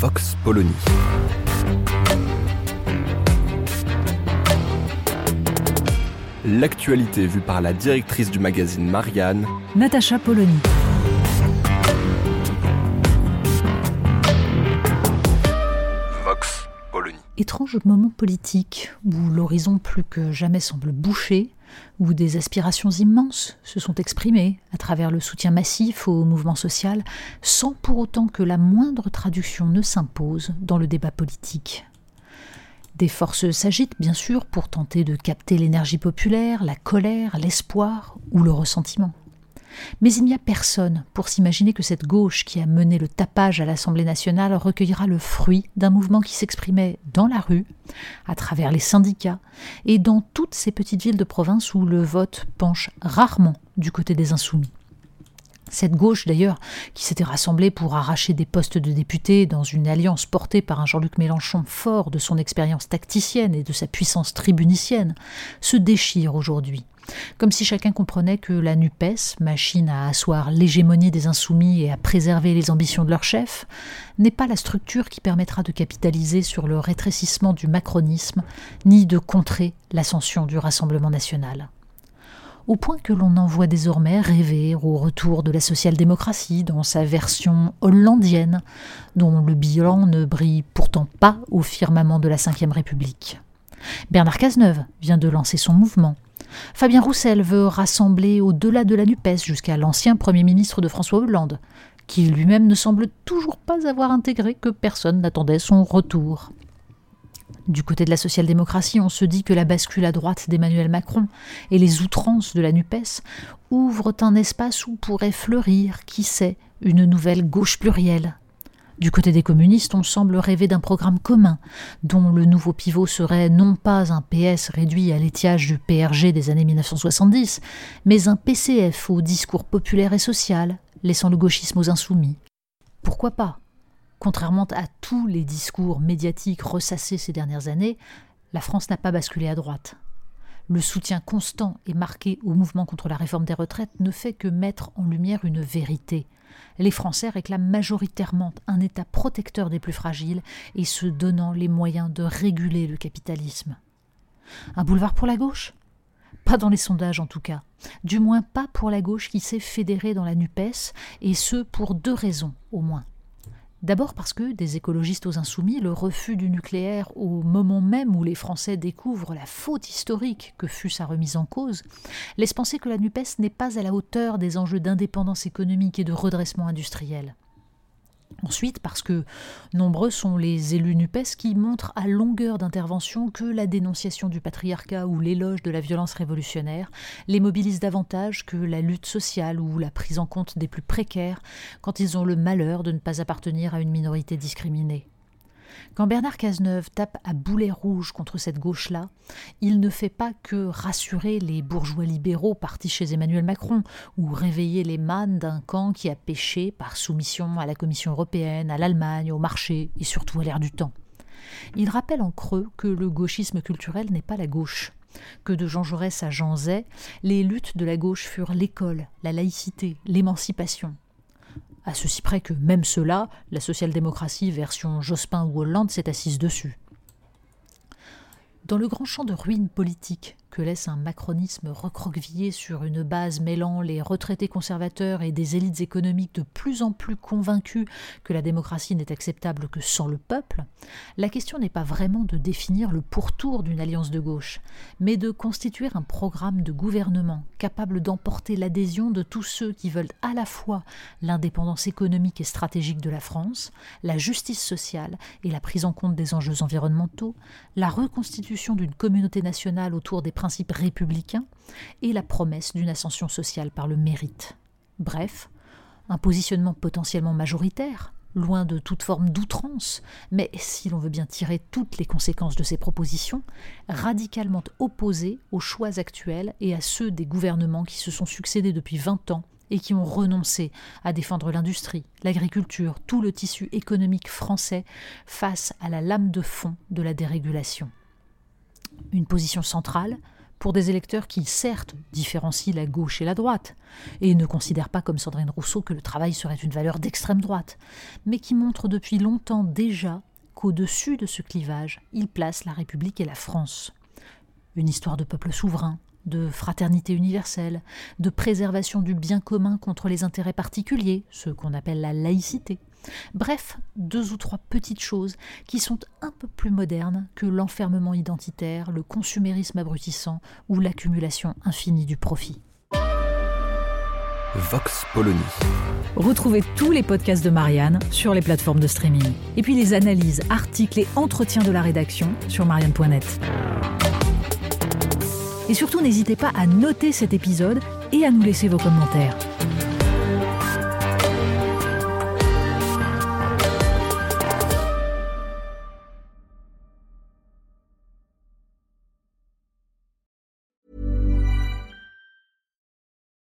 Vox Polony. L'actualité vue par la directrice du magazine Marianne, Natacha Polony. Vox Polony. Étrange moment politique où l'horizon plus que jamais semble bouché, où des aspirations immenses se sont exprimées à travers le soutien massif au mouvement social, sans pour autant que la moindre traduction ne s'impose dans le débat politique. Des forces s'agitent bien sûr pour tenter de capter l'énergie populaire, la colère, l'espoir ou le ressentiment. Mais il n'y a personne pour s'imaginer que cette gauche qui a mené le tapage à l'Assemblée nationale recueillera le fruit d'un mouvement qui s'exprimait dans la rue, à travers les syndicats et dans toutes ces petites villes de province où le vote penche rarement du côté des insoumis. Cette gauche, d'ailleurs, qui s'était rassemblée pour arracher des postes de députés dans une alliance portée par un Jean-Luc Mélenchon fort de son expérience tacticienne et de sa puissance tribunicienne, se déchire aujourd'hui. Comme si chacun comprenait que la NUPES, machine à asseoir l'hégémonie des insoumis et à préserver les ambitions de leur chef, n'est pas la structure qui permettra de capitaliser sur le rétrécissement du macronisme, ni de contrer l'ascension du Rassemblement national au point que l'on en voit désormais rêver au retour de la social-démocratie dans sa version hollandienne, dont le bilan ne brille pourtant pas au firmament de la Ve République. Bernard Cazeneuve vient de lancer son mouvement. Fabien Roussel veut rassembler au-delà de la NUPES jusqu'à l'ancien Premier ministre de François Hollande, qui lui-même ne semble toujours pas avoir intégré que personne n'attendait son retour. Du côté de la social-démocratie, on se dit que la bascule à droite d'Emmanuel Macron et les outrances de la NUPES ouvrent un espace où pourrait fleurir, qui sait, une nouvelle gauche plurielle. Du côté des communistes, on semble rêver d'un programme commun, dont le nouveau pivot serait non pas un PS réduit à l'étiage du PRG des années 1970, mais un PCF au discours populaire et social, laissant le gauchisme aux insoumis. Pourquoi pas? Contrairement à tous les discours médiatiques ressassés ces dernières années, la France n'a pas basculé à droite. Le soutien constant et marqué au mouvement contre la réforme des retraites ne fait que mettre en lumière une vérité. Les Français réclament majoritairement un État protecteur des plus fragiles et se donnant les moyens de réguler le capitalisme. Un boulevard pour la gauche? Pas dans les sondages en tout cas. Du moins pas pour la gauche qui s'est fédérée dans la NUPES, et ce pour deux raisons au moins. D'abord parce que des écologistes aux insoumis, le refus du nucléaire au moment même où les Français découvrent la faute historique que fut sa remise en cause, laisse penser que la NUPES n'est pas à la hauteur des enjeux d'indépendance économique et de redressement industriel. Ensuite, parce que nombreux sont les élus NUPES qui montrent à longueur d'intervention que la dénonciation du patriarcat ou l'éloge de la violence révolutionnaire les mobilise davantage que la lutte sociale ou la prise en compte des plus précaires quand ils ont le malheur de ne pas appartenir à une minorité discriminée. Quand Bernard Cazeneuve tape à boulet rouge contre cette gauche-là, il ne fait pas que rassurer les bourgeois libéraux partis chez Emmanuel Macron ou réveiller les mânes d'un camp qui a péché par soumission à la Commission européenne, à l'Allemagne, au marché et surtout à l'air du temps. Il rappelle en creux que le gauchisme culturel n'est pas la gauche que de Jean Jaurès à Jean Zay, les luttes de la gauche furent l'école, la laïcité, l'émancipation, à ceci près que même cela, la social-démocratie version Jospin ou Hollande s'est assise dessus. Dans le grand champ de ruines politiques que laisse un macronisme recroquevillé sur une base mêlant les retraités conservateurs et des élites économiques de plus en plus convaincus que la démocratie n'est acceptable que sans le peuple, la question n'est pas vraiment de définir le pourtour d'une alliance de gauche, mais de constituer un programme de gouvernement capable d'emporter l'adhésion de tous ceux qui veulent à la fois l'indépendance économique et stratégique de la France, la justice sociale et la prise en compte des enjeux environnementaux, la reconstitution d'une communauté nationale autour des principes républicains et la promesse d'une ascension sociale par le mérite. Bref, un positionnement potentiellement majoritaire, loin de toute forme d'outrance, mais si l'on veut bien tirer toutes les conséquences de ces propositions, radicalement opposé aux choix actuels et à ceux des gouvernements qui se sont succédés depuis 20 ans et qui ont renoncé à défendre l'industrie, l'agriculture, tout le tissu économique français face à la lame de fond de la dérégulation. Une position centrale pour des électeurs qui, certes, différencient la gauche et la droite, et ne considèrent pas comme Sandrine Rousseau que le travail serait une valeur d'extrême droite, mais qui montrent depuis longtemps déjà qu'au-dessus de ce clivage, ils placent la République et la France. Une histoire de peuple souverain, de fraternité universelle, de préservation du bien commun contre les intérêts particuliers, ce qu'on appelle la laïcité. Bref, deux ou trois petites choses qui sont un peu plus modernes que l'enfermement identitaire, le consumérisme abrutissant ou l'accumulation infinie du profit. Vox Polony. Retrouvez tous les podcasts de Marianne sur les plateformes de streaming. Et puis les analyses, articles et entretiens de la rédaction sur marianne.net. Et surtout, n'hésitez pas à noter cet épisode et à nous laisser vos commentaires.